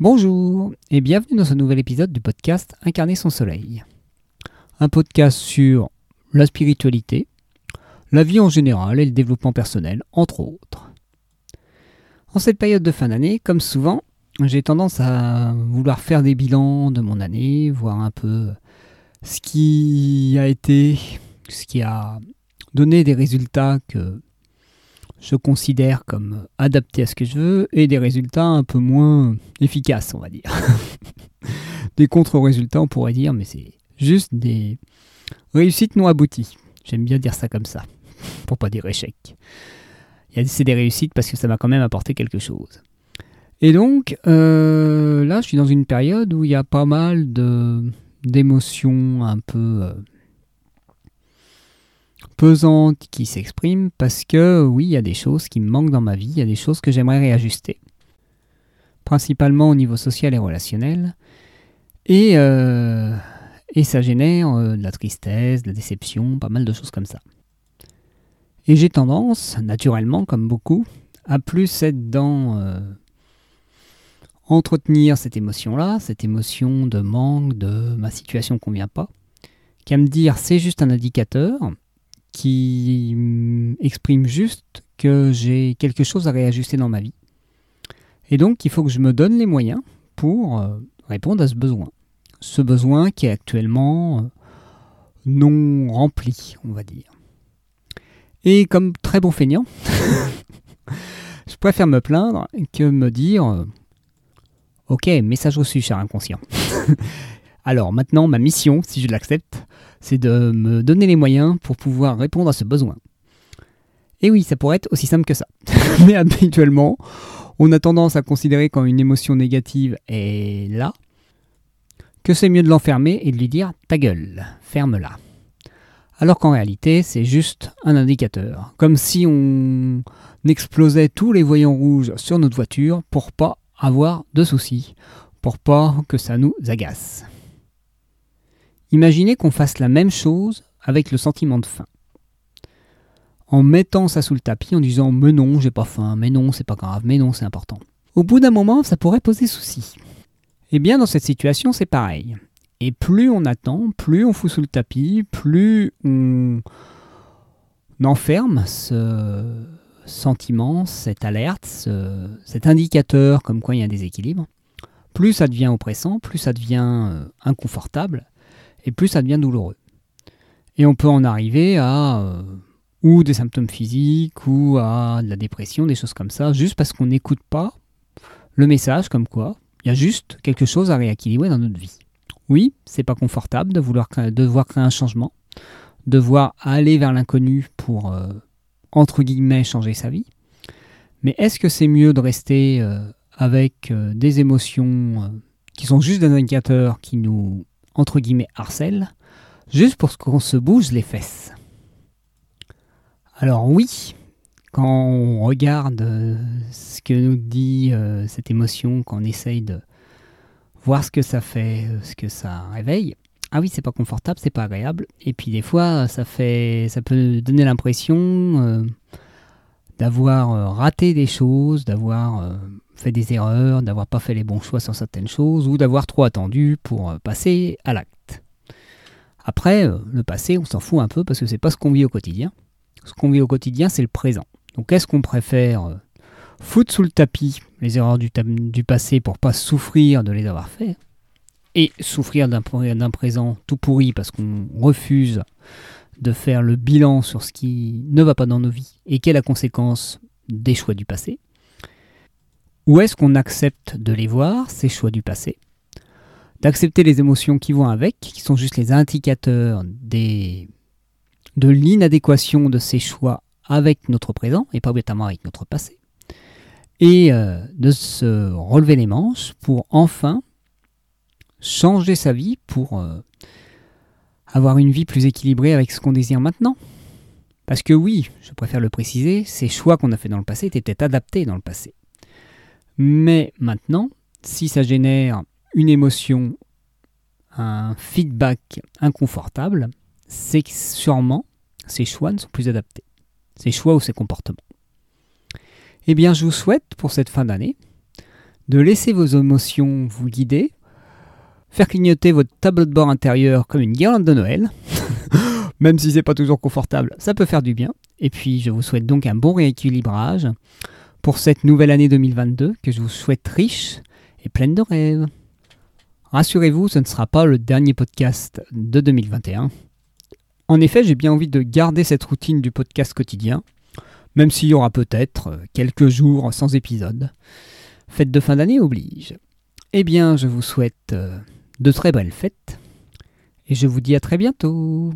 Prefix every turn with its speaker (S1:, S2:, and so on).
S1: Bonjour et bienvenue dans ce nouvel épisode du podcast Incarner son soleil. Un podcast sur la spiritualité, la vie en général et le développement personnel, entre autres. En cette période de fin d'année, comme souvent, j'ai tendance à vouloir faire des bilans de mon année, voir un peu ce qui a été, ce qui a donné des résultats que je considère comme adaptés à ce que je veux et des résultats un peu moins efficaces, on va dire. des contre-résultats, on pourrait dire, mais c'est juste des réussites non abouties. J'aime bien dire ça comme ça, pour pas dire échec. C'est des réussites parce que ça m'a quand même apporté quelque chose. Et donc, euh, là, je suis dans une période où il y a pas mal d'émotions un peu euh, pesante qui s'exprime parce que oui, il y a des choses qui me manquent dans ma vie, il y a des choses que j'aimerais réajuster. Principalement au niveau social et relationnel. Et, euh, et ça génère euh, de la tristesse, de la déception, pas mal de choses comme ça. Et j'ai tendance, naturellement, comme beaucoup, à plus être dans euh, entretenir cette émotion-là, cette émotion de manque, de ma situation ne convient pas, qu'à me dire c'est juste un indicateur, qui exprime juste que j'ai quelque chose à réajuster dans ma vie. Et donc, il faut que je me donne les moyens pour euh, répondre à ce besoin. Ce besoin qui est actuellement euh, non rempli, on va dire. Et comme très bon feignant, je préfère me plaindre que me dire euh, Ok, message reçu, cher inconscient. Alors maintenant, ma mission, si je l'accepte, c'est de me donner les moyens pour pouvoir répondre à ce besoin. Et oui, ça pourrait être aussi simple que ça. Mais habituellement, on a tendance à considérer quand une émotion négative est là, que c'est mieux de l'enfermer et de lui dire ta gueule, ferme-la. Alors qu'en réalité, c'est juste un indicateur. Comme si on explosait tous les voyants rouges sur notre voiture pour pas avoir de soucis, pour pas que ça nous agace. Imaginez qu'on fasse la même chose avec le sentiment de faim. En mettant ça sous le tapis, en disant mais non, j'ai pas faim, mais non, c'est pas grave, mais non, c'est important. Au bout d'un moment, ça pourrait poser souci. Eh bien, dans cette situation, c'est pareil. Et plus on attend, plus on fout sous le tapis, plus on enferme ce sentiment, cette alerte, cet indicateur comme quoi il y a un déséquilibre, plus ça devient oppressant, plus ça devient euh, inconfortable, et plus ça devient douloureux. Et on peut en arriver à euh, ou des symptômes physiques ou à de la dépression, des choses comme ça, juste parce qu'on n'écoute pas le message comme quoi il y a juste quelque chose à rééquilibrer dans notre vie. Oui, c'est pas confortable de vouloir devoir créer un changement, devoir aller vers l'inconnu pour euh, entre guillemets changer sa vie. Mais est-ce que c'est mieux de rester euh, avec des émotions qui sont juste des indicateurs qui nous entre guillemets harcèle, juste pour qu'on se bouge les fesses. Alors oui, quand on regarde euh, ce que nous dit euh, cette émotion, quand on essaye de voir ce que ça fait, euh, ce que ça réveille, ah oui, c'est pas confortable, c'est pas agréable. Et puis des fois, ça fait, ça peut donner l'impression d'avoir raté des choses, d'avoir fait des erreurs, d'avoir pas fait les bons choix sur certaines choses ou d'avoir trop attendu pour euh, passer à l'acte. Après, euh, le passé, on s'en fout un peu parce que c'est pas ce qu'on vit au quotidien. Ce qu'on vit au quotidien, c'est le présent. Donc, est-ce qu'on préfère euh, foutre sous le tapis les erreurs du, passé pour pas souffrir de les avoir fait et souffrir d'un présent tout pourri parce qu'on refuse de faire le bilan sur ce qui ne va pas dans nos vies et quelle est la conséquence des choix du passé? Ou est-ce qu'on accepte de les voir, ces choix du passé? D'accepter les émotions qui vont avec, qui sont juste les indicateurs de l'inadéquation de ces choix avec notre présent, et pas obligatoirement avec notre passé. Et euh, de se relever les manches pour enfin changer sa vie, pour euh, avoir une vie plus équilibrée avec ce qu'on désire maintenant. Parce que oui, je préfère le préciser, ces choix qu'on a fait dans le passé étaient adaptés dans le passé. Mais maintenant, si ça génère une émotion, un feedback inconfortable, c'est que sûrement ces choix ne sont plus adaptés. Ces choix ou ces comportements. Eh bien, je vous souhaite pour cette fin d'année de laisser vos émotions vous guider, faire clignoter votre tableau de bord intérieur comme une guirlande de Noël, même si c'est pas toujours confortable, ça peut faire du bien. Et puis je vous souhaite donc un bon rééquilibrage pour cette nouvelle année 2022 que je vous souhaite riche et pleine de rêves. Rassurez-vous, ce ne sera pas le dernier podcast de 2021. En effet, j'ai bien envie de garder cette routine du podcast quotidien, même s'il y aura peut-être quelques jours sans épisode. Fête de fin d'année oblige. Eh bien, je vous souhaite euh, de très belles fêtes et je vous dis à très bientôt.